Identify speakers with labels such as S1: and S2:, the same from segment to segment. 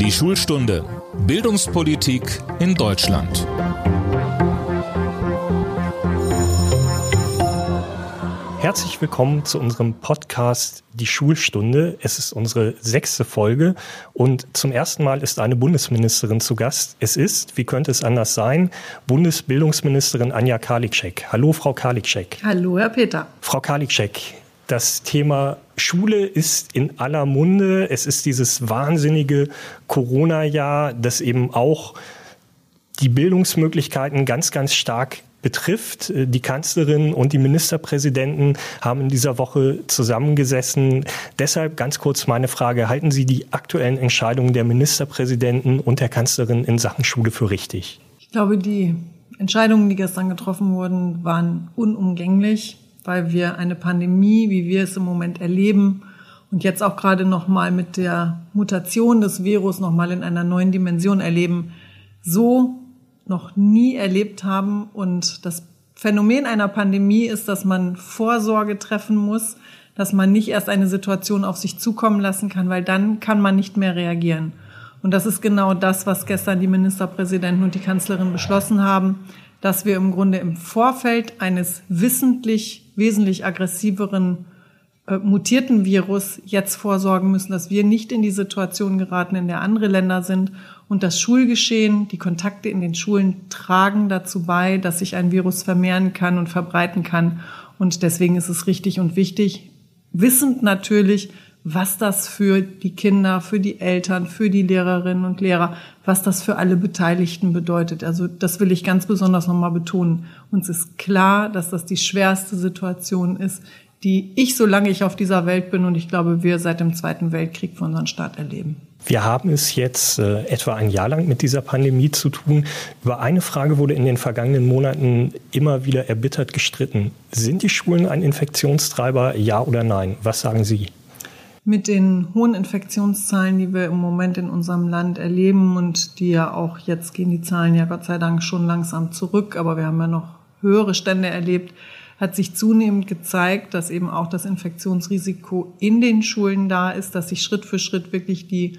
S1: Die Schulstunde Bildungspolitik in Deutschland.
S2: Herzlich willkommen zu unserem Podcast Die Schulstunde. Es ist unsere sechste Folge und zum ersten Mal ist eine Bundesministerin zu Gast. Es ist, wie könnte es anders sein, Bundesbildungsministerin Anja Karliczek. Hallo, Frau Karliczek.
S3: Hallo, Herr Peter.
S2: Frau Karliczek, das Thema Schule ist in aller Munde. Es ist dieses wahnsinnige Corona-Jahr, das eben auch die Bildungsmöglichkeiten ganz, ganz stark betrifft. Die Kanzlerin und die Ministerpräsidenten haben in dieser Woche zusammengesessen. Deshalb ganz kurz meine Frage, halten Sie die aktuellen Entscheidungen der Ministerpräsidenten und der Kanzlerin in Sachen Schule für richtig?
S3: Ich glaube, die Entscheidungen, die gestern getroffen wurden, waren unumgänglich, weil wir eine Pandemie, wie wir es im Moment erleben, und jetzt auch gerade noch mal mit der Mutation des Virus noch mal in einer neuen Dimension erleben, so noch nie erlebt haben. Und das Phänomen einer Pandemie ist, dass man Vorsorge treffen muss, dass man nicht erst eine Situation auf sich zukommen lassen kann, weil dann kann man nicht mehr reagieren. Und das ist genau das, was gestern die Ministerpräsidenten und die Kanzlerin beschlossen haben, dass wir im Grunde im Vorfeld eines wissentlich wesentlich aggressiveren äh, mutierten Virus jetzt vorsorgen müssen, dass wir nicht in die Situation geraten, in der andere Länder sind und das Schulgeschehen, die Kontakte in den Schulen tragen dazu bei, dass sich ein Virus vermehren kann und verbreiten kann. Und deswegen ist es richtig und wichtig, wissend natürlich, was das für die Kinder, für die Eltern, für die Lehrerinnen und Lehrer, was das für alle Beteiligten bedeutet. Also das will ich ganz besonders nochmal betonen. Uns ist klar, dass das die schwerste Situation ist, die ich, solange ich auf dieser Welt bin und ich glaube, wir seit dem Zweiten Weltkrieg für unseren Staat erleben.
S2: Wir haben es jetzt äh, etwa ein Jahr lang mit dieser Pandemie zu tun. Über eine Frage wurde in den vergangenen Monaten immer wieder erbittert gestritten. Sind die Schulen ein Infektionstreiber, ja oder nein? Was sagen Sie?
S3: Mit den hohen Infektionszahlen, die wir im Moment in unserem Land erleben und die ja auch jetzt gehen die Zahlen ja Gott sei Dank schon langsam zurück, aber wir haben ja noch höhere Stände erlebt, hat sich zunehmend gezeigt, dass eben auch das Infektionsrisiko in den Schulen da ist, dass sich Schritt für Schritt wirklich die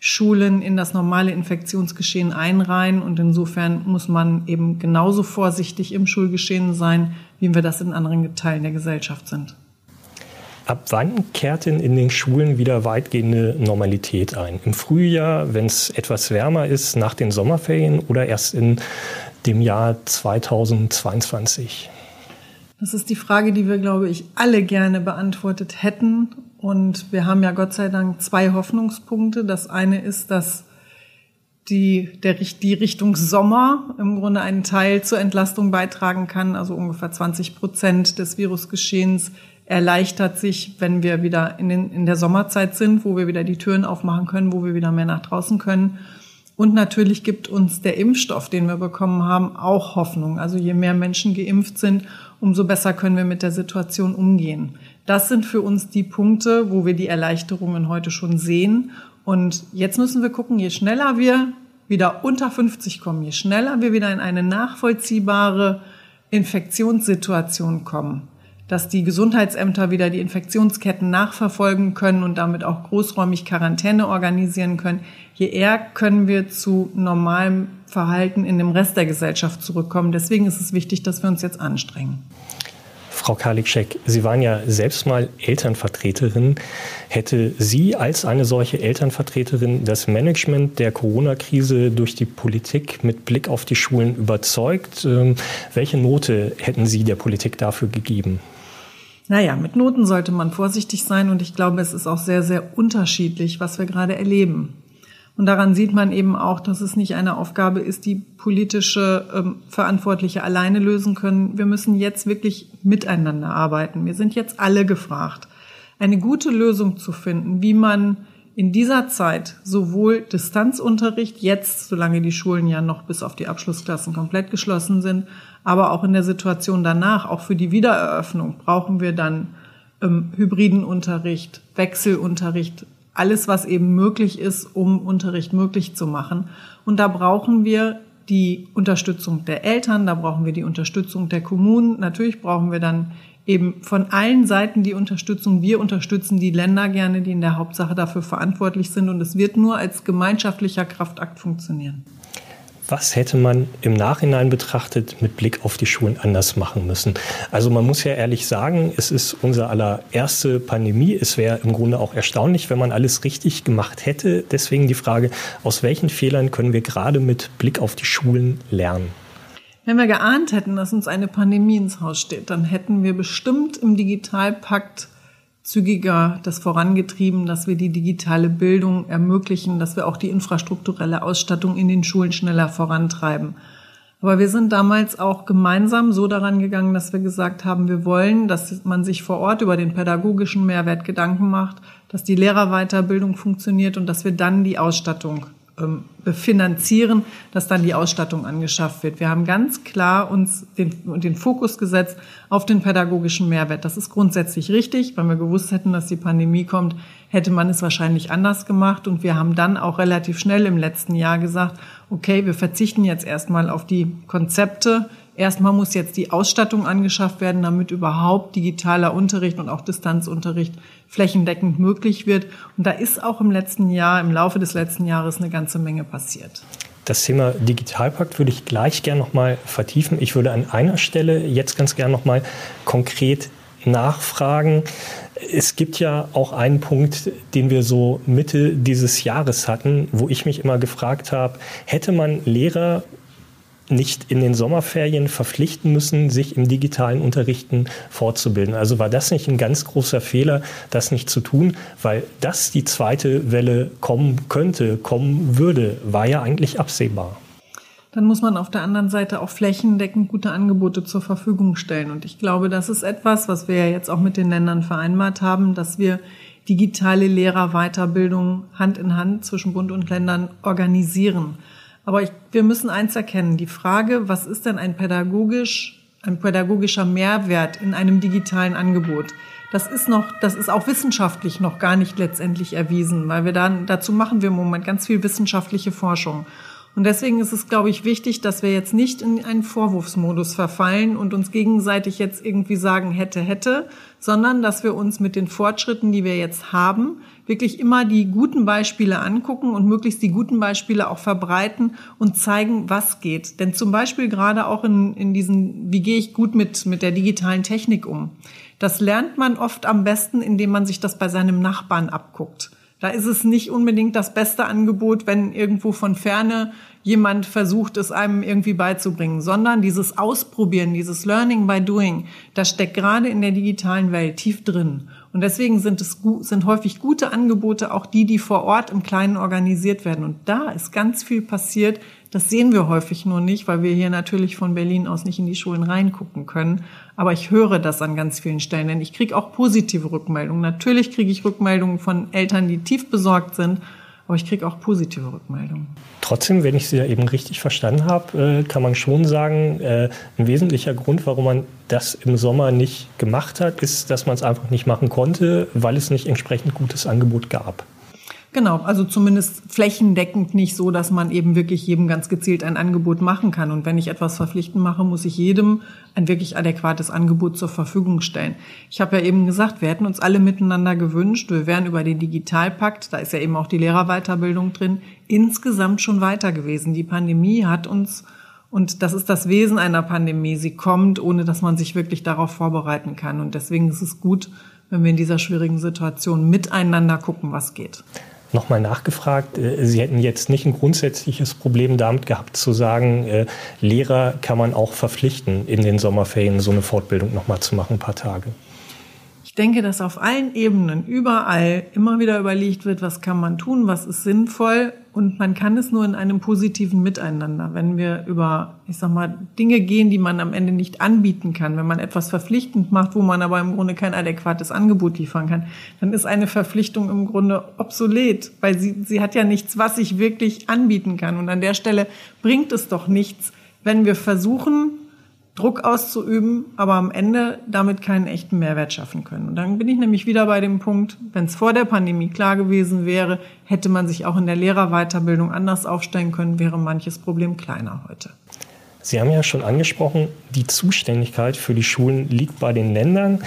S3: Schulen in das normale Infektionsgeschehen einreihen. Und insofern muss man eben genauso vorsichtig im Schulgeschehen sein, wie wir das in anderen Teilen der Gesellschaft sind.
S2: Ab wann kehrt denn in den Schulen wieder weitgehende Normalität ein? Im Frühjahr, wenn es etwas wärmer ist, nach den Sommerferien oder erst in dem Jahr 2022?
S3: Das ist die Frage, die wir, glaube ich, alle gerne beantwortet hätten. Und wir haben ja Gott sei Dank zwei Hoffnungspunkte. Das eine ist, dass die, der, die Richtung Sommer im Grunde einen Teil zur Entlastung beitragen kann. Also ungefähr 20 Prozent des Virusgeschehens erleichtert sich, wenn wir wieder in, den, in der Sommerzeit sind, wo wir wieder die Türen aufmachen können, wo wir wieder mehr nach draußen können. Und natürlich gibt uns der Impfstoff, den wir bekommen haben, auch Hoffnung. Also je mehr Menschen geimpft sind, umso besser können wir mit der Situation umgehen. Das sind für uns die Punkte, wo wir die Erleichterungen heute schon sehen. Und jetzt müssen wir gucken, je schneller wir wieder unter 50 kommen, je schneller wir wieder in eine nachvollziehbare Infektionssituation kommen, dass die Gesundheitsämter wieder die Infektionsketten nachverfolgen können und damit auch großräumig Quarantäne organisieren können, je eher können wir zu normalem Verhalten in dem Rest der Gesellschaft zurückkommen. Deswegen ist es wichtig, dass wir uns jetzt anstrengen.
S2: Frau Karliczek, Sie waren ja selbst mal Elternvertreterin. Hätte Sie als eine solche Elternvertreterin das Management der Corona-Krise durch die Politik mit Blick auf die Schulen überzeugt? Ähm, welche Note hätten Sie der Politik dafür gegeben?
S3: Naja, mit Noten sollte man vorsichtig sein und ich glaube, es ist auch sehr, sehr unterschiedlich, was wir gerade erleben. Und daran sieht man eben auch, dass es nicht eine Aufgabe ist, die politische ähm, Verantwortliche alleine lösen können. Wir müssen jetzt wirklich miteinander arbeiten. Wir sind jetzt alle gefragt, eine gute Lösung zu finden, wie man in dieser Zeit sowohl Distanzunterricht jetzt, solange die Schulen ja noch bis auf die Abschlussklassen komplett geschlossen sind, aber auch in der Situation danach, auch für die Wiedereröffnung, brauchen wir dann ähm, hybriden Unterricht, Wechselunterricht, alles, was eben möglich ist, um Unterricht möglich zu machen. Und da brauchen wir die Unterstützung der Eltern, da brauchen wir die Unterstützung der Kommunen. Natürlich brauchen wir dann eben von allen Seiten die Unterstützung. Wir unterstützen die Länder gerne, die in der Hauptsache dafür verantwortlich sind. Und es wird nur als gemeinschaftlicher Kraftakt funktionieren.
S2: Was hätte man im Nachhinein betrachtet mit Blick auf die Schulen anders machen müssen? Also man muss ja ehrlich sagen, es ist unsere allererste Pandemie. Es wäre im Grunde auch erstaunlich, wenn man alles richtig gemacht hätte. Deswegen die Frage, aus welchen Fehlern können wir gerade mit Blick auf die Schulen lernen?
S3: Wenn wir geahnt hätten, dass uns eine Pandemie ins Haus steht, dann hätten wir bestimmt im Digitalpakt zügiger das vorangetrieben, dass wir die digitale Bildung ermöglichen, dass wir auch die infrastrukturelle Ausstattung in den Schulen schneller vorantreiben. Aber wir sind damals auch gemeinsam so daran gegangen, dass wir gesagt haben, wir wollen, dass man sich vor Ort über den pädagogischen Mehrwert Gedanken macht, dass die Lehrerweiterbildung funktioniert und dass wir dann die Ausstattung finanzieren, dass dann die Ausstattung angeschafft wird. Wir haben ganz klar uns den, den Fokus gesetzt auf den pädagogischen Mehrwert. Das ist grundsätzlich richtig. Wenn wir gewusst hätten, dass die Pandemie kommt, hätte man es wahrscheinlich anders gemacht. Und wir haben dann auch relativ schnell im letzten Jahr gesagt, okay, wir verzichten jetzt erstmal auf die Konzepte, Erstmal muss jetzt die Ausstattung angeschafft werden, damit überhaupt digitaler Unterricht und auch Distanzunterricht flächendeckend möglich wird. Und da ist auch im letzten Jahr, im Laufe des letzten Jahres eine ganze Menge passiert.
S2: Das Thema Digitalpakt würde ich gleich gerne noch mal vertiefen. Ich würde an einer Stelle jetzt ganz gerne noch mal konkret nachfragen. Es gibt ja auch einen Punkt, den wir so Mitte dieses Jahres hatten, wo ich mich immer gefragt habe, hätte man Lehrer nicht in den Sommerferien verpflichten müssen, sich im digitalen Unterrichten fortzubilden. Also war das nicht ein ganz großer Fehler, das nicht zu tun, weil das die zweite Welle kommen könnte, kommen würde, war ja eigentlich absehbar.
S3: Dann muss man auf der anderen Seite auch flächendeckend gute Angebote zur Verfügung stellen. Und ich glaube, das ist etwas, was wir ja jetzt auch mit den Ländern vereinbart haben, dass wir digitale Lehrerweiterbildung Hand in Hand zwischen Bund und Ländern organisieren. Aber ich, wir müssen eins erkennen. Die Frage, was ist denn ein pädagogisch, ein pädagogischer Mehrwert in einem digitalen Angebot? Das ist noch, das ist auch wissenschaftlich noch gar nicht letztendlich erwiesen, weil wir dann, dazu machen wir im Moment ganz viel wissenschaftliche Forschung. Und deswegen ist es, glaube ich, wichtig, dass wir jetzt nicht in einen Vorwurfsmodus verfallen und uns gegenseitig jetzt irgendwie sagen, hätte, hätte, sondern dass wir uns mit den Fortschritten, die wir jetzt haben, wirklich immer die guten Beispiele angucken und möglichst die guten Beispiele auch verbreiten und zeigen, was geht. Denn zum Beispiel gerade auch in, in diesen, wie gehe ich gut mit, mit der digitalen Technik um? Das lernt man oft am besten, indem man sich das bei seinem Nachbarn abguckt. Da ist es nicht unbedingt das beste Angebot, wenn irgendwo von ferne jemand versucht, es einem irgendwie beizubringen, sondern dieses Ausprobieren, dieses Learning by Doing, das steckt gerade in der digitalen Welt tief drin. Und deswegen sind es sind häufig gute Angebote, auch die, die vor Ort im Kleinen organisiert werden. Und da ist ganz viel passiert. Das sehen wir häufig nur nicht, weil wir hier natürlich von Berlin aus nicht in die Schulen reingucken können. Aber ich höre das an ganz vielen Stellen, denn ich kriege auch positive Rückmeldungen. Natürlich kriege ich Rückmeldungen von Eltern, die tief besorgt sind aber ich kriege auch positive Rückmeldungen.
S2: Trotzdem, wenn ich Sie ja eben richtig verstanden habe, äh, kann man schon sagen, äh, ein wesentlicher Grund, warum man das im Sommer nicht gemacht hat, ist, dass man es einfach nicht machen konnte, weil es nicht entsprechend gutes Angebot gab.
S3: Genau, also zumindest flächendeckend nicht so, dass man eben wirklich jedem ganz gezielt ein Angebot machen kann. Und wenn ich etwas verpflichtend mache, muss ich jedem ein wirklich adäquates Angebot zur Verfügung stellen. Ich habe ja eben gesagt, wir hätten uns alle miteinander gewünscht, wir wären über den Digitalpakt, da ist ja eben auch die Lehrerweiterbildung drin, insgesamt schon weiter gewesen. Die Pandemie hat uns und das ist das Wesen einer Pandemie. Sie kommt, ohne dass man sich wirklich darauf vorbereiten kann. Und deswegen ist es gut, wenn wir in dieser schwierigen Situation miteinander gucken, was geht
S2: nochmal nachgefragt. Äh, Sie hätten jetzt nicht ein grundsätzliches Problem damit gehabt zu sagen, äh, Lehrer kann man auch verpflichten, in den Sommerferien so eine Fortbildung nochmal zu machen, ein paar Tage.
S3: Ich denke, dass auf allen Ebenen, überall immer wieder überlegt wird, was kann man tun, was ist sinnvoll und man kann es nur in einem positiven Miteinander. Wenn wir über, ich sag mal, Dinge gehen, die man am Ende nicht anbieten kann, wenn man etwas verpflichtend macht, wo man aber im Grunde kein adäquates Angebot liefern kann, dann ist eine Verpflichtung im Grunde obsolet, weil sie, sie hat ja nichts, was ich wirklich anbieten kann. Und an der Stelle bringt es doch nichts, wenn wir versuchen, Druck auszuüben, aber am Ende damit keinen echten Mehrwert schaffen können. Und dann bin ich nämlich wieder bei dem Punkt, wenn es vor der Pandemie klar gewesen wäre, hätte man sich auch in der Lehrerweiterbildung anders aufstellen können, wäre manches Problem kleiner heute.
S2: Sie haben ja schon angesprochen, die Zuständigkeit für die Schulen liegt bei den Ländern.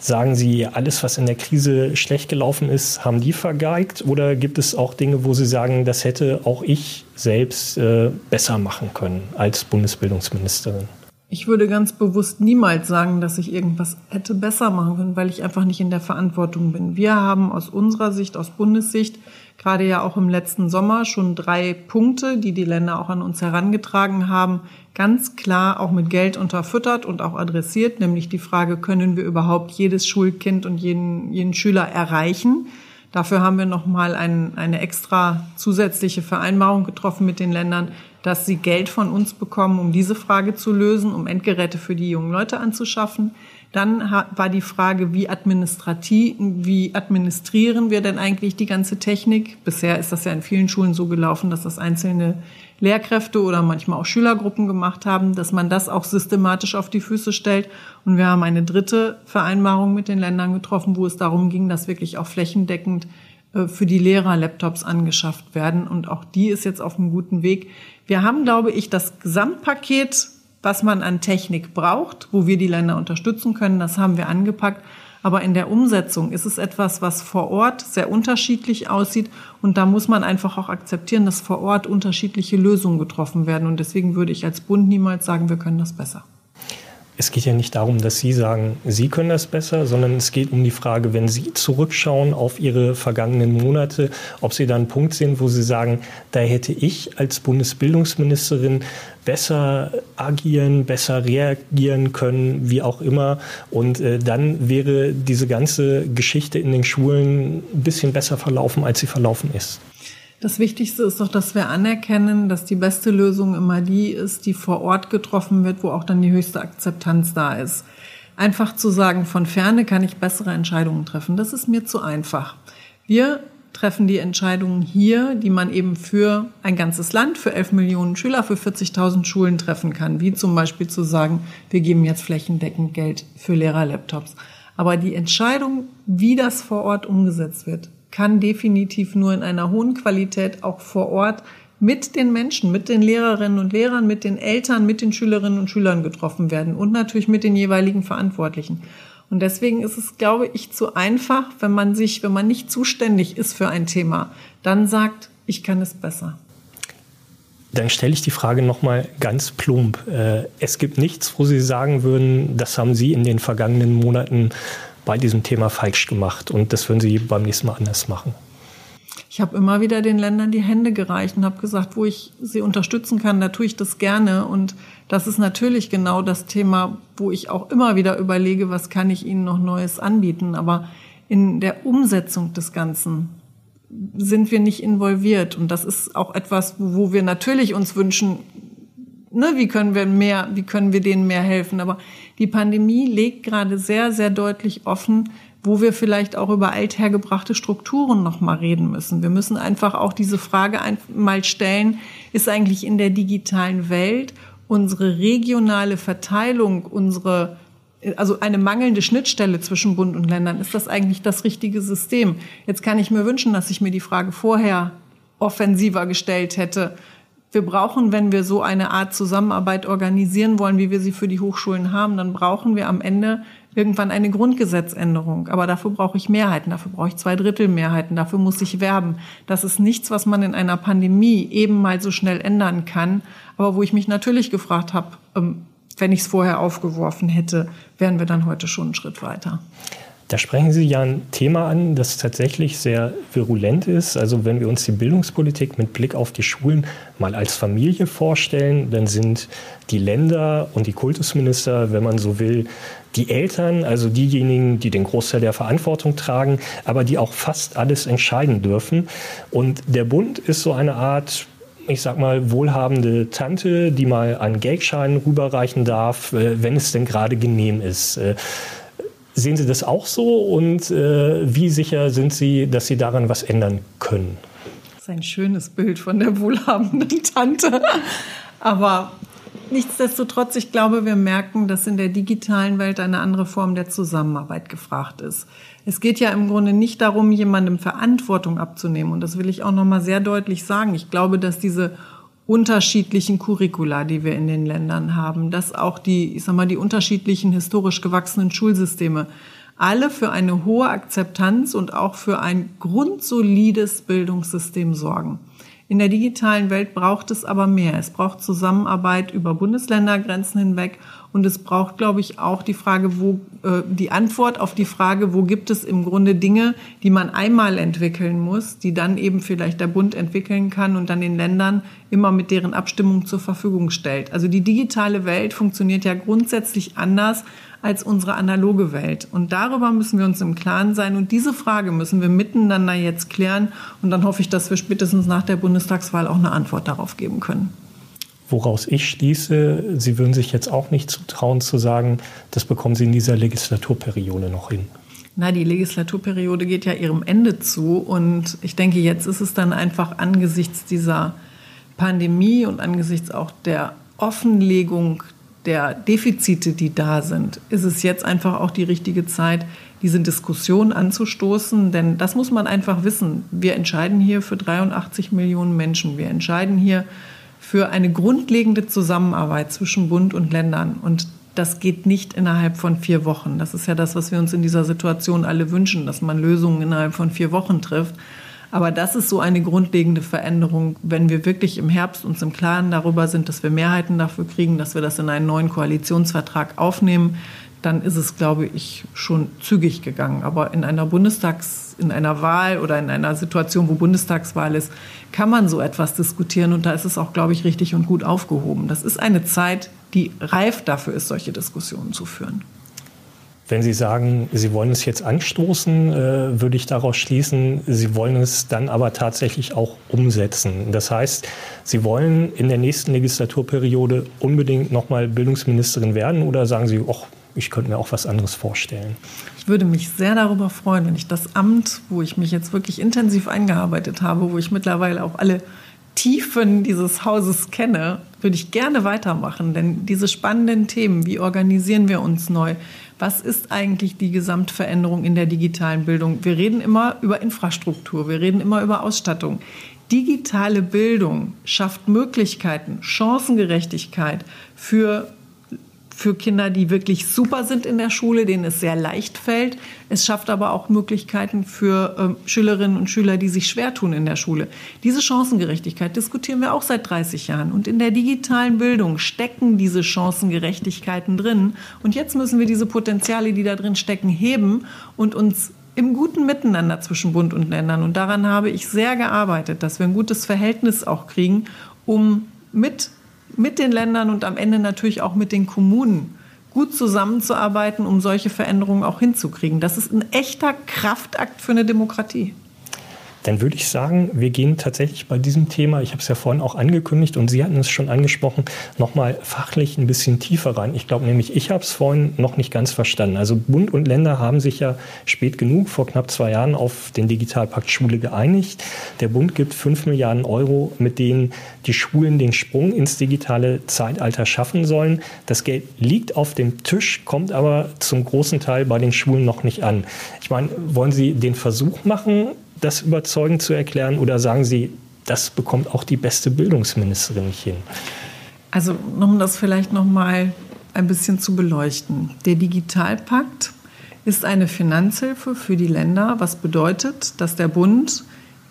S2: Sagen Sie, alles, was in der Krise schlecht gelaufen ist, haben die vergeigt? Oder gibt es auch Dinge, wo Sie sagen, das hätte auch ich selbst äh, besser machen können als Bundesbildungsministerin?
S3: Ich würde ganz bewusst niemals sagen, dass ich irgendwas hätte besser machen können, weil ich einfach nicht in der Verantwortung bin. Wir haben aus unserer Sicht, aus Bundessicht, gerade ja auch im letzten Sommer schon drei Punkte, die die Länder auch an uns herangetragen haben, ganz klar auch mit Geld unterfüttert und auch adressiert, nämlich die Frage, können wir überhaupt jedes Schulkind und jeden, jeden Schüler erreichen? Dafür haben wir nochmal ein, eine extra zusätzliche Vereinbarung getroffen mit den Ländern, dass sie Geld von uns bekommen, um diese Frage zu lösen, um Endgeräte für die jungen Leute anzuschaffen. Dann war die Frage, wie wie administrieren wir denn eigentlich die ganze Technik? Bisher ist das ja in vielen Schulen so gelaufen, dass das einzelne Lehrkräfte oder manchmal auch Schülergruppen gemacht haben, dass man das auch systematisch auf die Füße stellt. Und wir haben eine dritte Vereinbarung mit den Ländern getroffen, wo es darum ging, dass wirklich auch flächendeckend für die Lehrer Laptops angeschafft werden. Und auch die ist jetzt auf einem guten Weg. Wir haben, glaube ich, das Gesamtpaket, was man an Technik braucht, wo wir die Länder unterstützen können, das haben wir angepackt. Aber in der Umsetzung ist es etwas, was vor Ort sehr unterschiedlich aussieht. Und da muss man einfach auch akzeptieren, dass vor Ort unterschiedliche Lösungen getroffen werden. Und deswegen würde ich als Bund niemals sagen, wir können das besser
S2: es geht ja nicht darum, dass Sie sagen, Sie können das besser, sondern es geht um die Frage, wenn Sie zurückschauen auf Ihre vergangenen Monate, ob Sie da einen Punkt sehen, wo Sie sagen, da hätte ich als Bundesbildungsministerin besser agieren, besser reagieren können, wie auch immer. Und äh, dann wäre diese ganze Geschichte in den Schulen ein bisschen besser verlaufen, als sie verlaufen ist.
S3: Das Wichtigste ist doch, dass wir anerkennen, dass die beste Lösung immer die ist, die vor Ort getroffen wird, wo auch dann die höchste Akzeptanz da ist. Einfach zu sagen, von ferne kann ich bessere Entscheidungen treffen, das ist mir zu einfach. Wir treffen die Entscheidungen hier, die man eben für ein ganzes Land, für 11 Millionen Schüler, für 40.000 Schulen treffen kann, wie zum Beispiel zu sagen, wir geben jetzt flächendeckend Geld für Lehrerlaptops. Aber die Entscheidung, wie das vor Ort umgesetzt wird, kann definitiv nur in einer hohen Qualität auch vor Ort mit den Menschen, mit den Lehrerinnen und Lehrern, mit den Eltern, mit den Schülerinnen und Schülern getroffen werden und natürlich mit den jeweiligen Verantwortlichen. Und deswegen ist es, glaube ich, zu einfach, wenn man sich, wenn man nicht zuständig ist für ein Thema, dann sagt, ich kann es besser.
S2: Dann stelle ich die Frage nochmal ganz plump. Äh, es gibt nichts, wo Sie sagen würden, das haben Sie in den vergangenen Monaten bei diesem Thema falsch gemacht und das würden Sie beim nächsten Mal anders machen?
S3: Ich habe immer wieder den Ländern die Hände gereicht und habe gesagt, wo ich sie unterstützen kann, da tue ich das gerne. Und das ist natürlich genau das Thema, wo ich auch immer wieder überlege, was kann ich ihnen noch Neues anbieten. Aber in der Umsetzung des Ganzen sind wir nicht involviert. Und das ist auch etwas, wo wir natürlich uns wünschen, ne, wie können wir mehr, wie können wir denen mehr helfen? Aber die Pandemie legt gerade sehr, sehr deutlich offen, wo wir vielleicht auch über althergebrachte Strukturen noch mal reden müssen. Wir müssen einfach auch diese Frage einmal stellen, ist eigentlich in der digitalen Welt unsere regionale Verteilung, unsere also eine mangelnde Schnittstelle zwischen Bund und Ländern, ist das eigentlich das richtige System? Jetzt kann ich mir wünschen, dass ich mir die Frage vorher offensiver gestellt hätte wir brauchen, wenn wir so eine Art Zusammenarbeit organisieren wollen, wie wir sie für die Hochschulen haben, dann brauchen wir am Ende irgendwann eine Grundgesetzänderung. Aber dafür brauche ich Mehrheiten, dafür brauche ich zwei Drittel Mehrheiten, dafür muss ich werben. Das ist nichts, was man in einer Pandemie eben mal so schnell ändern kann. Aber wo ich mich natürlich gefragt habe, ähm, wenn ich es vorher aufgeworfen hätte, wären wir dann heute schon einen Schritt weiter.
S2: Da sprechen Sie ja ein Thema an, das tatsächlich sehr virulent ist. Also wenn wir uns die Bildungspolitik mit Blick auf die Schulen mal als Familie vorstellen, dann sind die Länder und die Kultusminister, wenn man so will, die Eltern, also diejenigen, die den Großteil der Verantwortung tragen, aber die auch fast alles entscheiden dürfen. Und der Bund ist so eine Art ich sag mal, wohlhabende Tante, die mal einen Geldschein rüberreichen darf, äh, wenn es denn gerade genehm ist. Sehen Sie das auch so und äh, wie sicher sind Sie, dass Sie daran was ändern können?
S3: Das ist ein schönes Bild von der wohlhabenden Tante. Aber nichtsdestotrotz, ich glaube, wir merken, dass in der digitalen Welt eine andere Form der Zusammenarbeit gefragt ist. Es geht ja im Grunde nicht darum, jemandem Verantwortung abzunehmen. Und das will ich auch noch mal sehr deutlich sagen. Ich glaube, dass diese unterschiedlichen Curricula, die wir in den Ländern haben, dass auch die, ich sag mal, die unterschiedlichen historisch gewachsenen Schulsysteme alle für eine hohe Akzeptanz und auch für ein grundsolides Bildungssystem sorgen. In der digitalen Welt braucht es aber mehr. Es braucht Zusammenarbeit über Bundesländergrenzen hinweg und es braucht, glaube ich, auch die Frage, wo äh, die Antwort auf die Frage, wo gibt es im Grunde Dinge, die man einmal entwickeln muss, die dann eben vielleicht der Bund entwickeln kann und dann den Ländern immer mit deren Abstimmung zur Verfügung stellt. Also die digitale Welt funktioniert ja grundsätzlich anders als unsere analoge Welt. Und darüber müssen wir uns im Klaren sein. Und diese Frage müssen wir miteinander jetzt klären. Und dann hoffe ich, dass wir spätestens nach der Bundestagswahl auch eine Antwort darauf geben können.
S2: Woraus ich schließe, Sie würden sich jetzt auch nicht zutrauen zu sagen, das bekommen Sie in dieser Legislaturperiode noch hin.
S3: Na, die Legislaturperiode geht ja ihrem Ende zu. Und ich denke, jetzt ist es dann einfach angesichts dieser Pandemie und angesichts auch der Offenlegung der Defizite, die da sind, ist es jetzt einfach auch die richtige Zeit, diese Diskussion anzustoßen. Denn das muss man einfach wissen. Wir entscheiden hier für 83 Millionen Menschen. Wir entscheiden hier für eine grundlegende Zusammenarbeit zwischen Bund und Ländern. Und das geht nicht innerhalb von vier Wochen. Das ist ja das, was wir uns in dieser Situation alle wünschen, dass man Lösungen innerhalb von vier Wochen trifft. Aber das ist so eine grundlegende Veränderung, wenn wir wirklich im Herbst uns im Klaren darüber sind, dass wir Mehrheiten dafür kriegen, dass wir das in einen neuen Koalitionsvertrag aufnehmen, dann ist es, glaube ich, schon zügig gegangen. Aber in einer Bundestags, in einer Wahl oder in einer Situation, wo Bundestagswahl ist, kann man so etwas diskutieren und da ist es auch, glaube ich, richtig und gut aufgehoben. Das ist eine Zeit, die reif dafür ist, solche Diskussionen zu führen.
S2: Wenn Sie sagen, Sie wollen es jetzt anstoßen, äh, würde ich daraus schließen, Sie wollen es dann aber tatsächlich auch umsetzen. Das heißt, Sie wollen in der nächsten Legislaturperiode unbedingt nochmal Bildungsministerin werden oder sagen Sie, ich könnte mir auch was anderes vorstellen?
S3: Ich würde mich sehr darüber freuen, wenn ich das Amt, wo ich mich jetzt wirklich intensiv eingearbeitet habe, wo ich mittlerweile auch alle Tiefen dieses Hauses kenne, würde ich gerne weitermachen. Denn diese spannenden Themen, wie organisieren wir uns neu, was ist eigentlich die Gesamtveränderung in der digitalen Bildung? Wir reden immer über Infrastruktur, wir reden immer über Ausstattung. Digitale Bildung schafft Möglichkeiten, Chancengerechtigkeit für für Kinder, die wirklich super sind in der Schule, denen es sehr leicht fällt. Es schafft aber auch Möglichkeiten für äh, Schülerinnen und Schüler, die sich schwer tun in der Schule. Diese Chancengerechtigkeit diskutieren wir auch seit 30 Jahren. Und in der digitalen Bildung stecken diese Chancengerechtigkeiten drin. Und jetzt müssen wir diese Potenziale, die da drin stecken, heben und uns im guten Miteinander zwischen Bund und Ländern. Und daran habe ich sehr gearbeitet, dass wir ein gutes Verhältnis auch kriegen, um mit mit den Ländern und am Ende natürlich auch mit den Kommunen gut zusammenzuarbeiten, um solche Veränderungen auch hinzukriegen. Das ist ein echter Kraftakt für eine Demokratie
S2: dann würde ich sagen, wir gehen tatsächlich bei diesem Thema, ich habe es ja vorhin auch angekündigt und Sie hatten es schon angesprochen, nochmal fachlich ein bisschen tiefer rein. Ich glaube nämlich, ich habe es vorhin noch nicht ganz verstanden. Also Bund und Länder haben sich ja spät genug, vor knapp zwei Jahren, auf den Digitalpakt Schule geeinigt. Der Bund gibt fünf Milliarden Euro, mit denen die Schulen den Sprung ins digitale Zeitalter schaffen sollen. Das Geld liegt auf dem Tisch, kommt aber zum großen Teil bei den Schulen noch nicht an. Ich meine, wollen Sie den Versuch machen, das überzeugend zu erklären oder sagen Sie, das bekommt auch die beste Bildungsministerin nicht hin?
S3: Also, um das vielleicht noch mal ein bisschen zu beleuchten. Der Digitalpakt ist eine Finanzhilfe für die Länder, was bedeutet, dass der Bund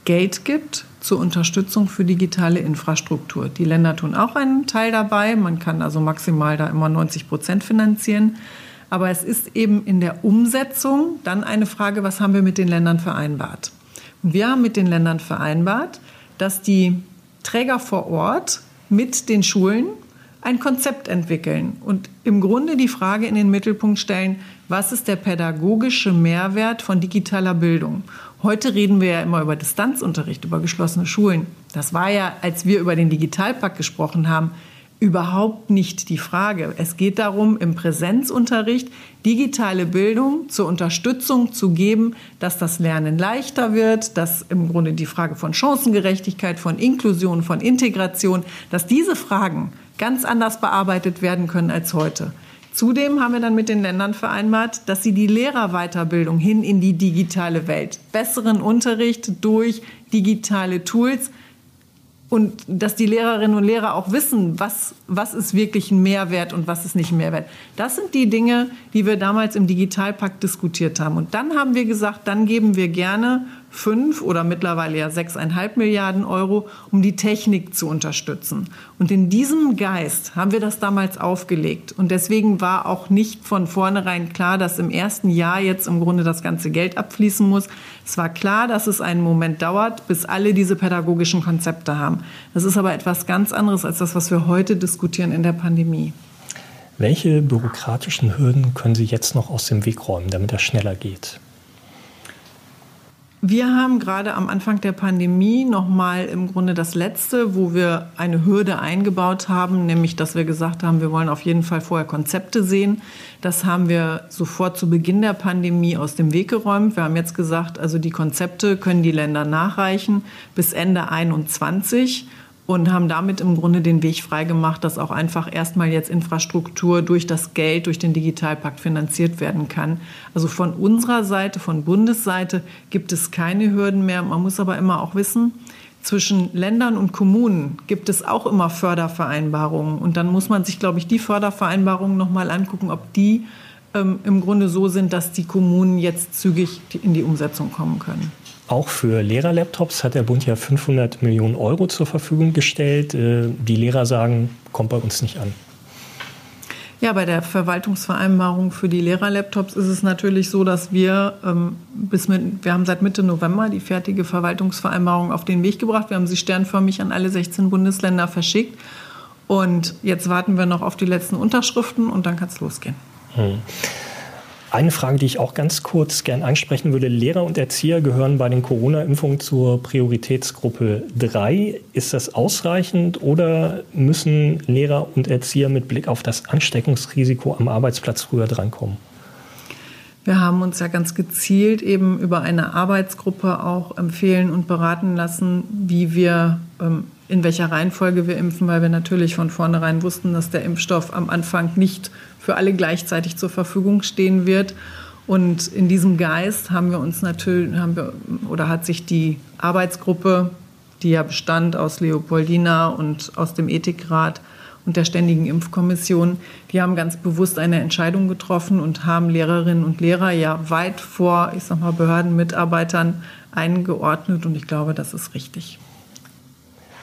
S3: Geld gibt zur Unterstützung für digitale Infrastruktur. Die Länder tun auch einen Teil dabei. Man kann also maximal da immer 90 Prozent finanzieren. Aber es ist eben in der Umsetzung dann eine Frage, was haben wir mit den Ländern vereinbart? Wir haben mit den Ländern vereinbart, dass die Träger vor Ort mit den Schulen ein Konzept entwickeln und im Grunde die Frage in den Mittelpunkt stellen, was ist der pädagogische Mehrwert von digitaler Bildung? Heute reden wir ja immer über Distanzunterricht, über geschlossene Schulen. Das war ja, als wir über den Digitalpakt gesprochen haben, überhaupt nicht die Frage. Es geht darum, im Präsenzunterricht digitale Bildung zur Unterstützung zu geben, dass das Lernen leichter wird, dass im Grunde die Frage von Chancengerechtigkeit, von Inklusion, von Integration, dass diese Fragen ganz anders bearbeitet werden können als heute. Zudem haben wir dann mit den Ländern vereinbart, dass sie die Lehrerweiterbildung hin in die digitale Welt, besseren Unterricht durch digitale Tools, und dass die Lehrerinnen und Lehrer auch wissen, was, was ist wirklich ein Mehrwert und was ist nicht ein Mehrwert. Das sind die Dinge, die wir damals im Digitalpakt diskutiert haben. Und dann haben wir gesagt, dann geben wir gerne fünf oder mittlerweile ja sechseinhalb Milliarden Euro, um die Technik zu unterstützen. Und in diesem Geist haben wir das damals aufgelegt. Und deswegen war auch nicht von vornherein klar, dass im ersten Jahr jetzt im Grunde das ganze Geld abfließen muss. Es war klar, dass es einen Moment dauert, bis alle diese pädagogischen Konzepte haben. Das ist aber etwas ganz anderes als das, was wir heute diskutieren in der Pandemie.
S2: Welche bürokratischen Hürden können Sie jetzt noch aus dem Weg räumen, damit das schneller geht?
S3: Wir haben gerade am Anfang der Pandemie nochmal im Grunde das letzte, wo wir eine Hürde eingebaut haben, nämlich dass wir gesagt haben, wir wollen auf jeden Fall vorher Konzepte sehen. Das haben wir sofort zu Beginn der Pandemie aus dem Weg geräumt. Wir haben jetzt gesagt, also die Konzepte können die Länder nachreichen bis Ende 21 und haben damit im Grunde den Weg freigemacht, dass auch einfach erstmal jetzt Infrastruktur durch das Geld, durch den Digitalpakt finanziert werden kann. Also von unserer Seite, von Bundesseite gibt es keine Hürden mehr. Man muss aber immer auch wissen, zwischen Ländern und Kommunen gibt es auch immer Fördervereinbarungen. Und dann muss man sich, glaube ich, die Fördervereinbarungen nochmal angucken, ob die ähm, im Grunde so sind, dass die Kommunen jetzt zügig in die Umsetzung kommen können.
S2: Auch für Lehrerlaptops hat der Bund ja 500 Millionen Euro zur Verfügung gestellt. Äh, die Lehrer sagen, kommt bei uns nicht an.
S3: Ja, bei der Verwaltungsvereinbarung für die Lehrerlaptops ist es natürlich so, dass wir ähm, bis mit, wir haben seit Mitte November die fertige Verwaltungsvereinbarung auf den Weg gebracht. Wir haben sie sternförmig an alle 16 Bundesländer verschickt. Und jetzt warten wir noch auf die letzten Unterschriften und dann kann es losgehen. Hm.
S2: Eine Frage, die ich auch ganz kurz gern ansprechen würde. Lehrer und Erzieher gehören bei den Corona-Impfungen zur Prioritätsgruppe 3. Ist das ausreichend oder müssen Lehrer und Erzieher mit Blick auf das Ansteckungsrisiko am Arbeitsplatz früher drankommen?
S3: Wir haben uns ja ganz gezielt eben über eine Arbeitsgruppe auch empfehlen und beraten lassen, wie wir, ähm, in welcher Reihenfolge wir impfen, weil wir natürlich von vornherein wussten, dass der Impfstoff am Anfang nicht für alle gleichzeitig zur Verfügung stehen wird. Und in diesem Geist haben wir uns natürlich, haben wir, oder hat sich die Arbeitsgruppe, die ja bestand aus Leopoldina und aus dem Ethikrat und der Ständigen Impfkommission, die haben ganz bewusst eine Entscheidung getroffen und haben Lehrerinnen und Lehrer ja weit vor, ich sag mal, Behördenmitarbeitern eingeordnet. Und ich glaube, das ist richtig.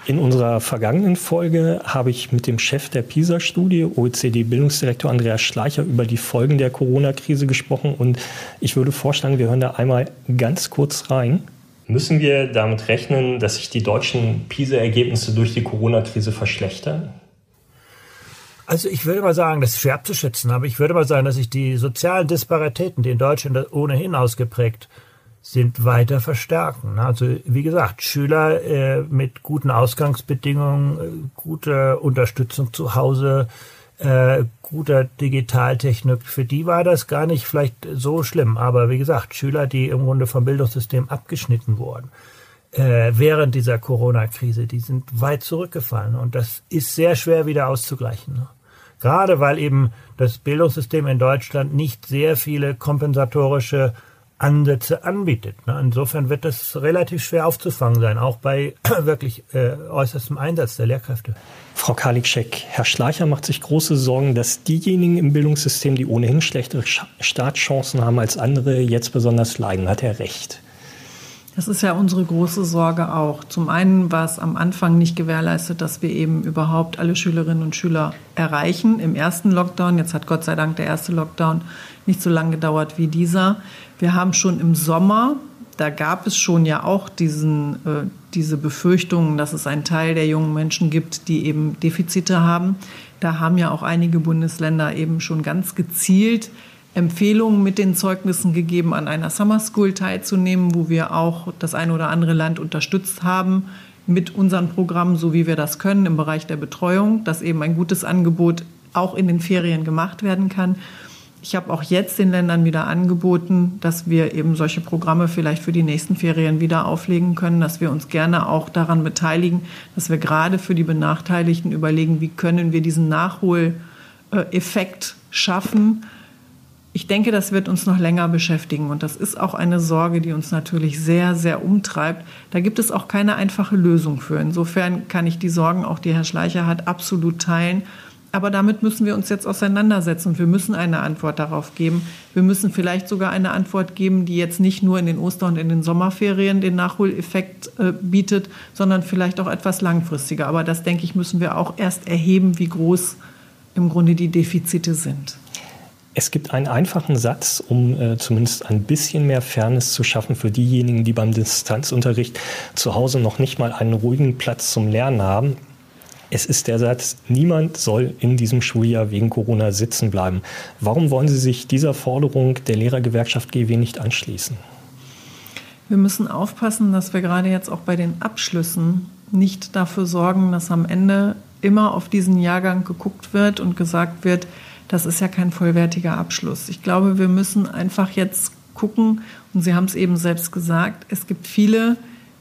S2: In unserer vergangenen Folge habe ich mit dem Chef der PISA-Studie, OECD-Bildungsdirektor Andreas Schleicher, über die Folgen der Corona-Krise gesprochen. Und ich würde vorschlagen, wir hören da einmal ganz kurz rein. Müssen wir damit rechnen, dass sich die deutschen PISA-Ergebnisse durch die Corona-Krise verschlechtern?
S4: Also ich würde mal sagen, das ist schwer abzuschätzen, aber ich würde mal sagen, dass sich die sozialen Disparitäten, die in Deutschland ohnehin ausgeprägt sind, weiter verstärken. Also wie gesagt, Schüler äh, mit guten Ausgangsbedingungen, äh, guter Unterstützung zu Hause, äh, guter Digitaltechnik, für die war das gar nicht vielleicht so schlimm. Aber wie gesagt, Schüler, die im Grunde vom Bildungssystem abgeschnitten wurden äh, während dieser Corona-Krise, die sind weit zurückgefallen. Und das ist sehr schwer wieder auszugleichen. Gerade weil eben das Bildungssystem in Deutschland nicht sehr viele kompensatorische Ansätze anbietet. Ne? Insofern wird das relativ schwer aufzufangen sein, auch bei wirklich äh, äußerstem Einsatz der Lehrkräfte.
S2: Frau Karliczek, Herr Schleicher macht sich große Sorgen, dass diejenigen im Bildungssystem, die ohnehin schlechtere Startchancen haben als andere, jetzt besonders leiden. Hat er recht?
S3: Das ist ja unsere große Sorge auch. Zum einen war es am Anfang nicht gewährleistet, dass wir eben überhaupt alle Schülerinnen und Schüler erreichen im ersten Lockdown. Jetzt hat Gott sei Dank der erste Lockdown nicht so lange gedauert wie dieser. Wir haben schon im Sommer, da gab es schon ja auch diesen, äh, diese Befürchtungen, dass es einen Teil der jungen Menschen gibt, die eben Defizite haben. Da haben ja auch einige Bundesländer eben schon ganz gezielt Empfehlungen mit den Zeugnissen gegeben, an einer Summer School teilzunehmen, wo wir auch das eine oder andere Land unterstützt haben mit unseren Programmen, so wie wir das können im Bereich der Betreuung, dass eben ein gutes Angebot auch in den Ferien gemacht werden kann. Ich habe auch jetzt den Ländern wieder angeboten, dass wir eben solche Programme vielleicht für die nächsten Ferien wieder auflegen können, dass wir uns gerne auch daran beteiligen, dass wir gerade für die Benachteiligten überlegen, wie können wir diesen Nachholeffekt schaffen, ich denke, das wird uns noch länger beschäftigen und das ist auch eine Sorge, die uns natürlich sehr, sehr umtreibt. Da gibt es auch keine einfache Lösung für. Insofern kann ich die Sorgen, auch die Herr Schleicher hat, absolut teilen. Aber damit müssen wir uns jetzt auseinandersetzen und wir müssen eine Antwort darauf geben. Wir müssen vielleicht sogar eine Antwort geben, die jetzt nicht nur in den Oster- und in den Sommerferien den Nachholeffekt äh, bietet, sondern vielleicht auch etwas langfristiger. Aber das, denke ich, müssen wir auch erst erheben, wie groß im Grunde die Defizite sind.
S2: Es gibt einen einfachen Satz, um äh, zumindest ein bisschen mehr Fairness zu schaffen für diejenigen, die beim Distanzunterricht zu Hause noch nicht mal einen ruhigen Platz zum Lernen haben. Es ist der Satz, niemand soll in diesem Schuljahr wegen Corona sitzen bleiben. Warum wollen Sie sich dieser Forderung der Lehrergewerkschaft GW nicht anschließen?
S3: Wir müssen aufpassen, dass wir gerade jetzt auch bei den Abschlüssen nicht dafür sorgen, dass am Ende immer auf diesen Jahrgang geguckt wird und gesagt wird, das ist ja kein vollwertiger Abschluss. Ich glaube, wir müssen einfach jetzt gucken, und Sie haben es eben selbst gesagt, es gibt viele,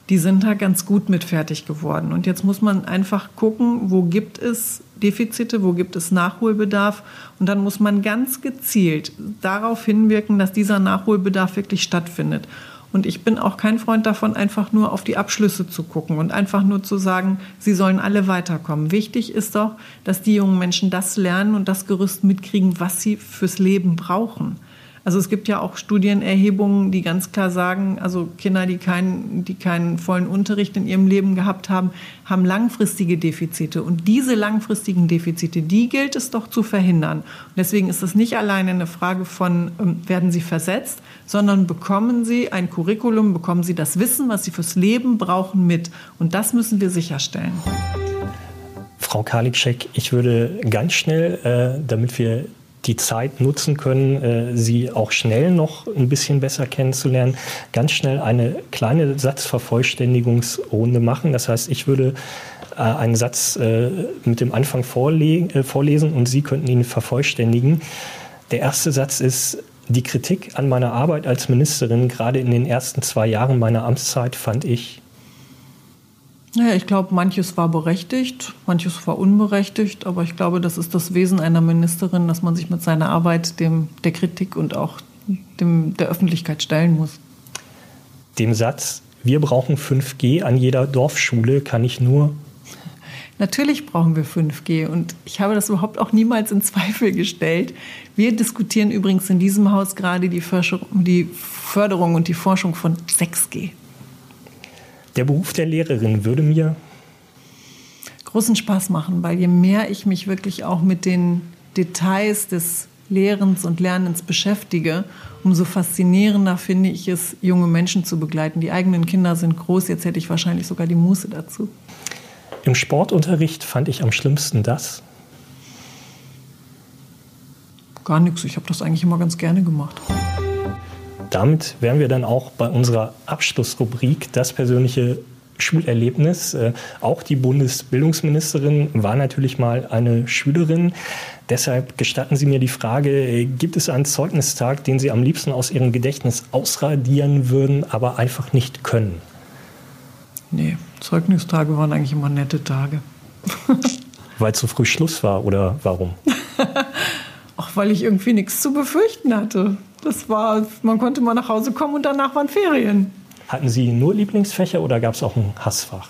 S3: die sind da ganz gut mit fertig geworden. Und jetzt muss man einfach gucken, wo gibt es Defizite, wo gibt es Nachholbedarf. Und dann muss man ganz gezielt darauf hinwirken, dass dieser Nachholbedarf wirklich stattfindet. Und ich bin auch kein Freund davon, einfach nur auf die Abschlüsse zu gucken und einfach nur zu sagen, sie sollen alle weiterkommen. Wichtig ist doch, dass die jungen Menschen das lernen und das Gerüst mitkriegen, was sie fürs Leben brauchen. Also es gibt ja auch Studienerhebungen, die ganz klar sagen, also Kinder, die keinen, die keinen vollen Unterricht in ihrem Leben gehabt haben, haben langfristige Defizite. Und diese langfristigen Defizite, die gilt es doch zu verhindern. Und deswegen ist es nicht alleine eine Frage von, ähm, werden sie versetzt, sondern bekommen sie ein Curriculum, bekommen sie das Wissen, was sie fürs Leben brauchen, mit. Und das müssen wir sicherstellen.
S2: Frau Karliczek, ich würde ganz schnell, äh, damit wir die Zeit nutzen können, äh, sie auch schnell noch ein bisschen besser kennenzulernen, ganz schnell eine kleine Satzvervollständigungsrunde machen. Das heißt, ich würde äh, einen Satz äh, mit dem Anfang vorle vorlesen und Sie könnten ihn vervollständigen. Der erste Satz ist, die Kritik an meiner Arbeit als Ministerin, gerade in den ersten zwei Jahren meiner Amtszeit, fand ich
S3: naja, ich glaube, manches war berechtigt, manches war unberechtigt, aber ich glaube, das ist das Wesen einer Ministerin, dass man sich mit seiner Arbeit dem, der Kritik und auch dem, der Öffentlichkeit stellen muss.
S2: Dem Satz, wir brauchen 5G an jeder Dorfschule, kann ich nur.
S3: Natürlich brauchen wir 5G und ich habe das überhaupt auch niemals in Zweifel gestellt. Wir diskutieren übrigens in diesem Haus gerade die Förderung und die Forschung von 6G.
S2: Der Beruf der Lehrerin würde mir
S3: großen Spaß machen, weil je mehr ich mich wirklich auch mit den Details des Lehrens und Lernens beschäftige, umso faszinierender finde ich es, junge Menschen zu begleiten. Die eigenen Kinder sind groß, jetzt hätte ich wahrscheinlich sogar die Muße dazu.
S2: Im Sportunterricht fand ich am schlimmsten das.
S3: Gar nichts, ich habe das eigentlich immer ganz gerne gemacht
S2: damit wären wir dann auch bei unserer Abschlussrubrik das persönliche Schulerlebnis. Äh, auch die Bundesbildungsministerin war natürlich mal eine Schülerin. Deshalb gestatten Sie mir die Frage, äh, gibt es einen Zeugnistag, den Sie am liebsten aus Ihrem Gedächtnis ausradieren würden, aber einfach nicht können?
S3: Nee, Zeugnistage waren eigentlich immer nette Tage.
S2: weil zu früh Schluss war oder warum?
S3: Auch weil ich irgendwie nichts zu befürchten hatte. Das war, man konnte mal nach Hause kommen und danach waren Ferien.
S2: Hatten Sie nur Lieblingsfächer oder gab es auch ein Hassfach?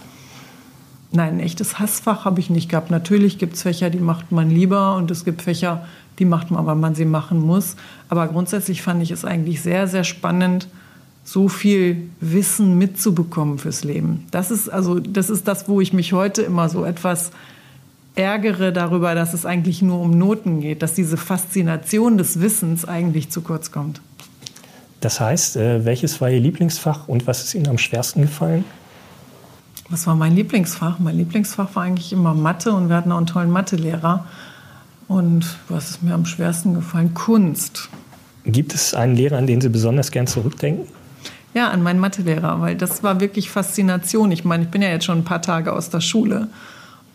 S3: Nein, ein echtes Hassfach habe ich nicht gehabt. Natürlich gibt es Fächer, die macht man lieber und es gibt Fächer, die macht man, weil man sie machen muss. Aber grundsätzlich fand ich es eigentlich sehr, sehr spannend, so viel Wissen mitzubekommen fürs Leben. Das ist also, das ist das, wo ich mich heute immer so etwas ärgere darüber, dass es eigentlich nur um Noten geht, dass diese Faszination des Wissens eigentlich zu kurz kommt.
S2: Das heißt, äh, welches war Ihr Lieblingsfach und was ist Ihnen am schwersten gefallen?
S3: Was war mein Lieblingsfach? Mein Lieblingsfach war eigentlich immer Mathe und wir hatten auch einen tollen Mathelehrer. Und was ist mir am schwersten gefallen? Kunst.
S2: Gibt es einen Lehrer, an den Sie besonders gern zurückdenken?
S3: Ja, an meinen Mathelehrer, weil das war wirklich Faszination. Ich meine, ich bin ja jetzt schon ein paar Tage aus der Schule.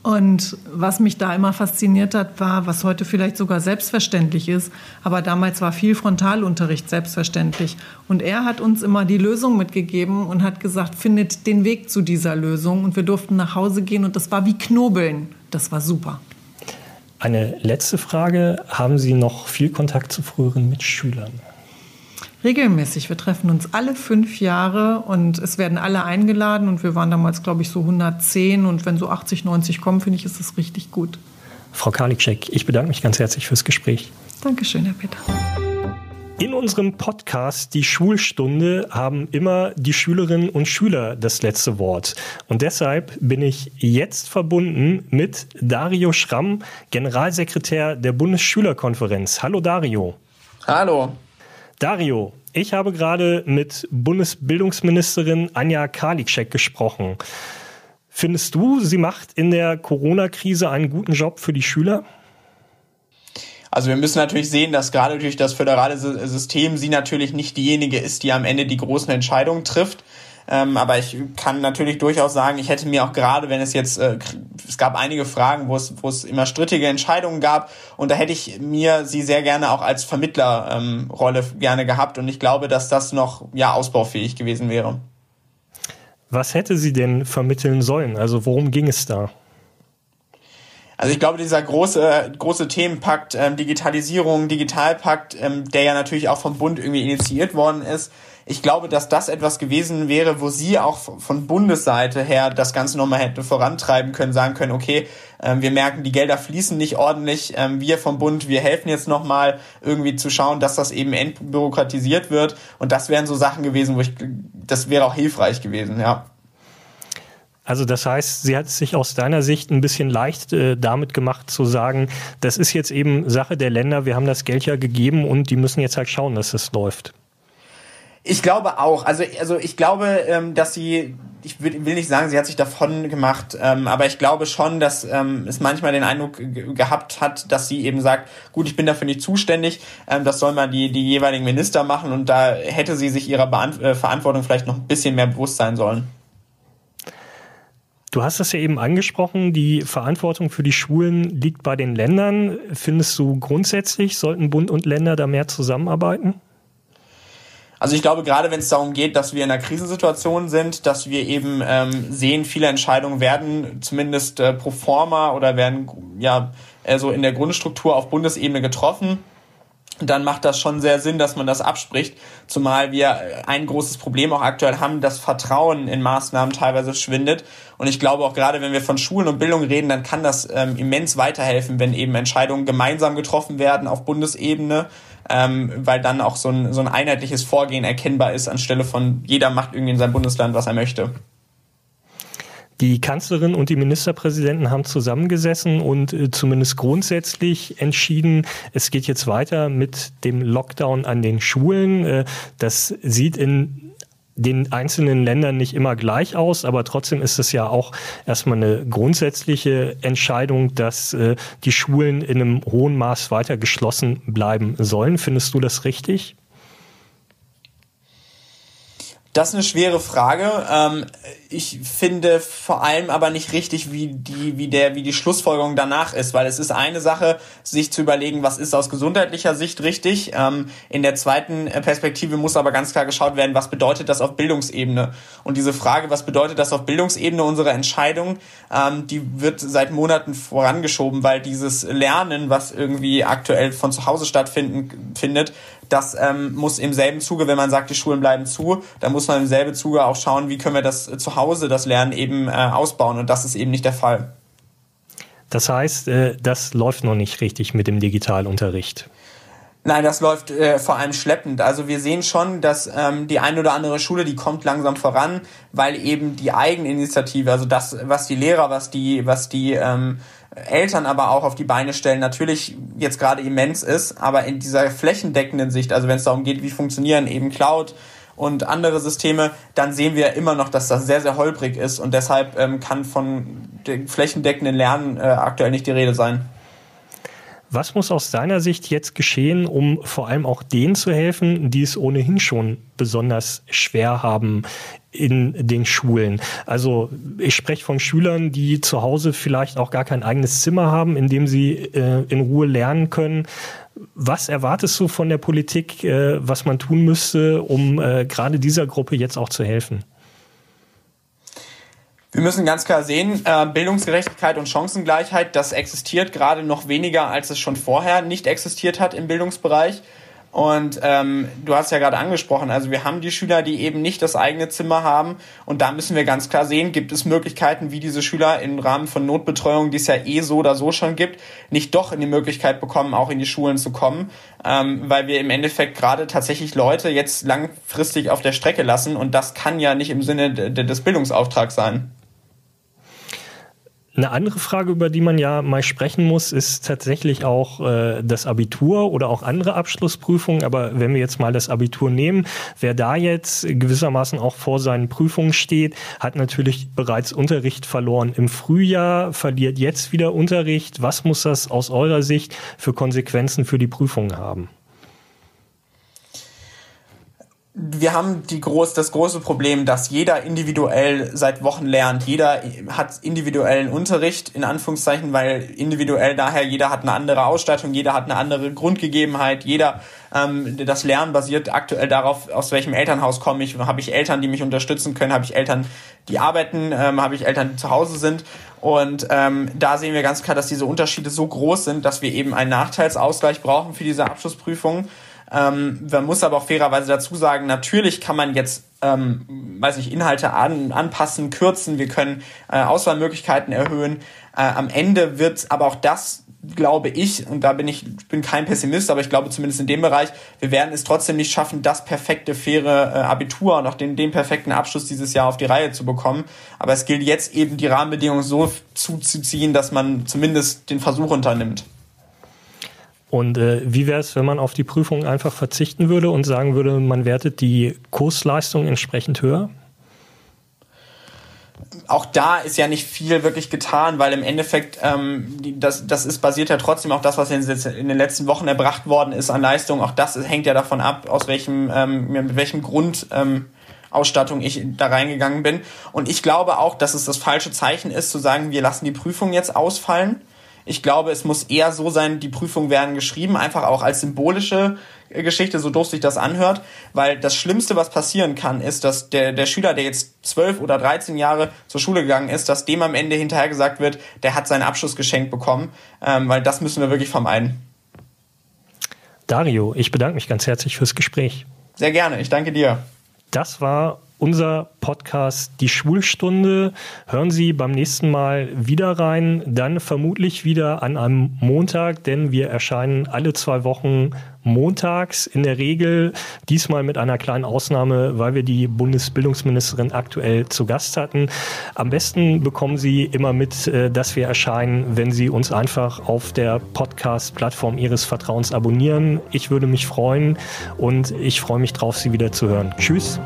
S3: Und was mich da immer fasziniert hat, war, was heute vielleicht sogar selbstverständlich ist, aber damals war viel Frontalunterricht selbstverständlich. Und er hat uns immer die Lösung mitgegeben und hat gesagt, findet den Weg zu dieser Lösung. Und wir durften nach Hause gehen und das war wie Knobeln. Das war super.
S2: Eine letzte Frage. Haben Sie noch viel Kontakt zu früheren Mitschülern?
S3: Regelmäßig. Wir treffen uns alle fünf Jahre und es werden alle eingeladen und wir waren damals, glaube ich, so 110 und wenn so 80, 90 kommen, finde ich, ist das richtig gut.
S2: Frau Karliczek, ich bedanke mich ganz herzlich fürs Gespräch.
S3: Dankeschön, Herr Peter.
S2: In unserem Podcast Die Schulstunde haben immer die Schülerinnen und Schüler das letzte Wort. Und deshalb bin ich jetzt verbunden mit Dario Schramm, Generalsekretär der Bundesschülerkonferenz. Hallo Dario.
S5: Hallo.
S2: Dario, ich habe gerade mit Bundesbildungsministerin Anja Karliczek gesprochen. Findest du, sie macht in der Corona-Krise einen guten Job für die Schüler?
S5: Also wir müssen natürlich sehen, dass gerade durch das föderale System sie natürlich nicht diejenige ist, die am Ende die großen Entscheidungen trifft. Ähm, aber ich kann natürlich durchaus sagen, ich hätte mir auch gerade, wenn es jetzt, äh, es gab einige Fragen, wo es, wo es immer strittige Entscheidungen gab und da hätte ich mir sie sehr gerne auch als Vermittlerrolle ähm, gerne gehabt und ich glaube, dass das noch ja ausbaufähig gewesen wäre.
S2: Was hätte sie denn vermitteln sollen? Also worum ging es da?
S5: Also ich glaube, dieser große, große Themenpakt ähm, Digitalisierung, Digitalpakt, ähm, der ja natürlich auch vom Bund irgendwie initiiert worden ist, ich glaube, dass das etwas gewesen wäre, wo sie auch von Bundesseite her das Ganze nochmal hätte vorantreiben können, sagen können, okay, ähm, wir merken, die Gelder fließen nicht ordentlich, ähm, wir vom Bund, wir helfen jetzt nochmal irgendwie zu schauen, dass das eben entbürokratisiert wird und das wären so Sachen gewesen, wo ich, das wäre auch hilfreich gewesen, ja.
S2: Also das heißt, sie hat es sich aus deiner Sicht ein bisschen leicht äh, damit gemacht zu sagen, das ist jetzt eben Sache der Länder, wir haben das Geld ja gegeben und die müssen jetzt halt schauen, dass es läuft.
S5: Ich glaube auch. Also, also ich glaube, ähm, dass sie, ich will, nicht sagen, sie hat sich davon gemacht, ähm, aber ich glaube schon, dass ähm, es manchmal den Eindruck gehabt hat, dass sie eben sagt, gut, ich bin dafür nicht zuständig, ähm, das soll mal die, die jeweiligen Minister machen und da hätte sie sich ihrer Beant äh, Verantwortung vielleicht noch ein bisschen mehr bewusst sein sollen.
S2: Du hast es ja eben angesprochen, die Verantwortung für die Schulen liegt bei den Ländern. Findest du grundsätzlich, sollten Bund und Länder da mehr zusammenarbeiten?
S5: Also ich glaube, gerade wenn es darum geht, dass wir in einer Krisensituation sind, dass wir eben ähm, sehen, viele Entscheidungen werden zumindest äh, pro forma oder werden ja also in der Grundstruktur auf Bundesebene getroffen dann macht das schon sehr Sinn, dass man das abspricht, zumal wir ein großes Problem auch aktuell haben, dass Vertrauen in Maßnahmen teilweise schwindet. Und ich glaube auch gerade, wenn wir von Schulen und Bildung reden, dann kann das ähm, immens weiterhelfen, wenn eben Entscheidungen gemeinsam getroffen werden auf Bundesebene, ähm, weil dann auch so ein, so ein einheitliches Vorgehen erkennbar ist, anstelle von jeder macht irgendwie in seinem Bundesland, was er möchte.
S2: Die Kanzlerin und die Ministerpräsidenten haben zusammengesessen und äh, zumindest grundsätzlich entschieden, es geht jetzt weiter mit dem Lockdown an den Schulen. Äh, das sieht in den einzelnen Ländern nicht immer gleich aus, aber trotzdem ist es ja auch erstmal eine grundsätzliche Entscheidung, dass äh, die Schulen in einem hohen Maß weiter geschlossen bleiben sollen. Findest du das richtig?
S5: Das ist eine schwere Frage. Ähm, ich finde vor allem aber nicht richtig, wie die, wie der, wie die Schlussfolgerung danach ist, weil es ist eine Sache, sich zu überlegen, was ist aus gesundheitlicher Sicht richtig. Ähm, in der zweiten Perspektive muss aber ganz klar geschaut werden, was bedeutet das auf Bildungsebene. Und diese Frage, was bedeutet das auf Bildungsebene, unsere Entscheidung, ähm, die wird seit Monaten vorangeschoben, weil dieses Lernen, was irgendwie aktuell von zu Hause stattfinden findet, das ähm, muss im selben Zuge, wenn man sagt, die Schulen bleiben zu, dann muss man im selben Zuge auch schauen, wie können wir das zu Hause, das Lernen eben äh, ausbauen. Und das ist eben nicht der Fall.
S2: Das heißt, äh, das läuft noch nicht richtig mit dem Digitalunterricht.
S5: Nein, das läuft äh, vor allem schleppend. Also wir sehen schon, dass ähm, die eine oder andere Schule, die kommt langsam voran, weil eben die Eigeninitiative, also das, was die Lehrer, was die, was die ähm, Eltern aber auch auf die Beine stellen, natürlich jetzt gerade immens ist, aber in dieser flächendeckenden Sicht, also wenn es darum geht, wie funktionieren eben Cloud und andere Systeme, dann sehen wir immer noch, dass das sehr, sehr holprig ist und deshalb ähm, kann von flächendeckenden Lernen äh, aktuell nicht die Rede sein.
S2: Was muss aus deiner Sicht jetzt geschehen, um vor allem auch denen zu helfen, die es ohnehin schon besonders schwer haben in den Schulen? Also ich spreche von Schülern, die zu Hause vielleicht auch gar kein eigenes Zimmer haben, in dem sie äh, in Ruhe lernen können. Was erwartest du von der Politik, äh, was man tun müsste, um äh, gerade dieser Gruppe jetzt auch zu helfen?
S5: Wir müssen ganz klar sehen, äh, Bildungsgerechtigkeit und Chancengleichheit, das existiert gerade noch weniger, als es schon vorher nicht existiert hat im Bildungsbereich. Und ähm, du hast ja gerade angesprochen, also wir haben die Schüler, die eben nicht das eigene Zimmer haben. Und da müssen wir ganz klar sehen, gibt es Möglichkeiten, wie diese Schüler im Rahmen von Notbetreuung, die es ja eh so oder so schon gibt, nicht doch in die Möglichkeit bekommen, auch in die Schulen zu kommen. Ähm, weil wir im Endeffekt gerade tatsächlich Leute jetzt langfristig auf der Strecke lassen. Und das kann ja nicht im Sinne des Bildungsauftrags sein.
S2: Eine andere Frage, über die man ja mal sprechen muss, ist tatsächlich auch äh, das Abitur oder auch andere Abschlussprüfungen. Aber wenn wir jetzt mal das Abitur nehmen, wer da jetzt gewissermaßen auch vor seinen Prüfungen steht, hat natürlich bereits Unterricht verloren im Frühjahr, verliert jetzt wieder Unterricht. Was muss das aus eurer Sicht für Konsequenzen für die Prüfungen haben?
S5: Wir haben die groß, das große Problem, dass jeder individuell seit Wochen lernt. Jeder hat individuellen Unterricht, in Anführungszeichen, weil individuell daher jeder hat eine andere Ausstattung, jeder hat eine andere Grundgegebenheit, jeder, ähm, das Lernen basiert aktuell darauf, aus welchem Elternhaus komme ich, habe ich Eltern, die mich unterstützen können, habe ich Eltern, die arbeiten, ähm, habe ich Eltern, die zu Hause sind. Und ähm, da sehen wir ganz klar, dass diese Unterschiede so groß sind, dass wir eben einen Nachteilsausgleich brauchen für diese Abschlussprüfungen. Ähm, man muss aber auch fairerweise dazu sagen, natürlich kann man jetzt, ähm, weiß ich, Inhalte an, anpassen, kürzen, wir können äh, Auswahlmöglichkeiten erhöhen. Äh, am Ende wird aber auch das glaube ich, und da bin ich bin kein Pessimist, aber ich glaube zumindest in dem Bereich, wir werden es trotzdem nicht schaffen, das perfekte, faire äh, Abitur und auch den, den perfekten Abschluss dieses Jahr auf die Reihe zu bekommen. Aber es gilt jetzt eben, die Rahmenbedingungen so zuzuziehen, dass man zumindest den Versuch unternimmt.
S2: Und äh, wie wäre es, wenn man auf die Prüfung einfach verzichten würde und sagen würde, man wertet die Kursleistung entsprechend höher?
S5: Auch da ist ja nicht viel wirklich getan, weil im Endeffekt ähm, das, das ist basiert ja trotzdem auch das, was in, in den letzten Wochen erbracht worden ist an Leistung. Auch das hängt ja davon ab, aus welchem ähm, mit welchem Grund ähm, Ausstattung ich da reingegangen bin. Und ich glaube auch, dass es das falsche Zeichen ist, zu sagen, wir lassen die Prüfung jetzt ausfallen, ich glaube, es muss eher so sein, die Prüfungen werden geschrieben, einfach auch als symbolische äh, Geschichte, so doof sich das anhört, weil das Schlimmste, was passieren kann, ist, dass der, der Schüler, der jetzt zwölf oder dreizehn Jahre zur Schule gegangen ist, dass dem am Ende hinterher gesagt wird, der hat seinen Abschluss geschenkt bekommen, ähm, weil das müssen wir wirklich vermeiden.
S2: Dario, ich bedanke mich ganz herzlich fürs Gespräch.
S5: Sehr gerne, ich danke dir.
S2: Das war unser Podcast Die Schulstunde. Hören Sie beim nächsten Mal wieder rein, dann vermutlich wieder an einem Montag, denn wir erscheinen alle zwei Wochen montags in der Regel, diesmal mit einer kleinen Ausnahme, weil wir die Bundesbildungsministerin aktuell zu Gast hatten. Am besten bekommen Sie immer mit, äh, dass wir erscheinen, wenn Sie uns einfach auf der Podcast-Plattform Ihres Vertrauens abonnieren. Ich würde mich freuen und ich freue mich drauf, Sie wieder zu hören. Tschüss.